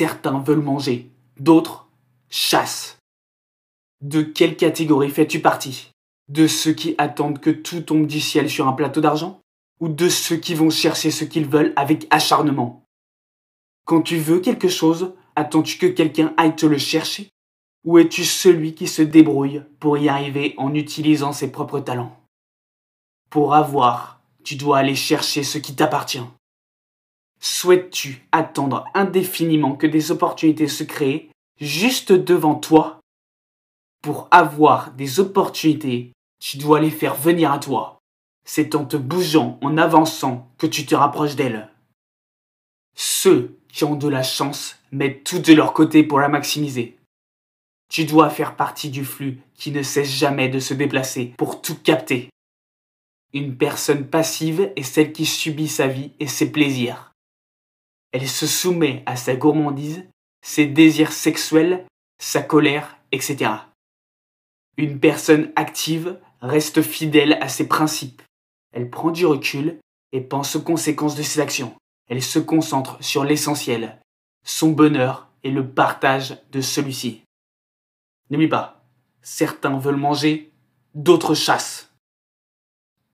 Certains veulent manger, d'autres chassent. De quelle catégorie fais-tu partie? De ceux qui attendent que tout tombe du ciel sur un plateau d'argent? Ou de ceux qui vont chercher ce qu'ils veulent avec acharnement? Quand tu veux quelque chose, attends-tu que quelqu'un aille te le chercher? Ou es-tu celui qui se débrouille pour y arriver en utilisant ses propres talents? Pour avoir, tu dois aller chercher ce qui t'appartient. Souhaites-tu attendre indéfiniment que des opportunités se créent juste devant toi? Pour avoir des opportunités, tu dois les faire venir à toi. C'est en te bougeant, en avançant, que tu te rapproches d'elles. Ceux qui ont de la chance mettent tout de leur côté pour la maximiser. Tu dois faire partie du flux qui ne cesse jamais de se déplacer pour tout capter. Une personne passive est celle qui subit sa vie et ses plaisirs. Elle se soumet à sa gourmandise, ses désirs sexuels, sa colère, etc. Une personne active reste fidèle à ses principes. Elle prend du recul et pense aux conséquences de ses actions. Elle se concentre sur l'essentiel, son bonheur et le partage de celui-ci. N'oublie pas, certains veulent manger, d'autres chassent.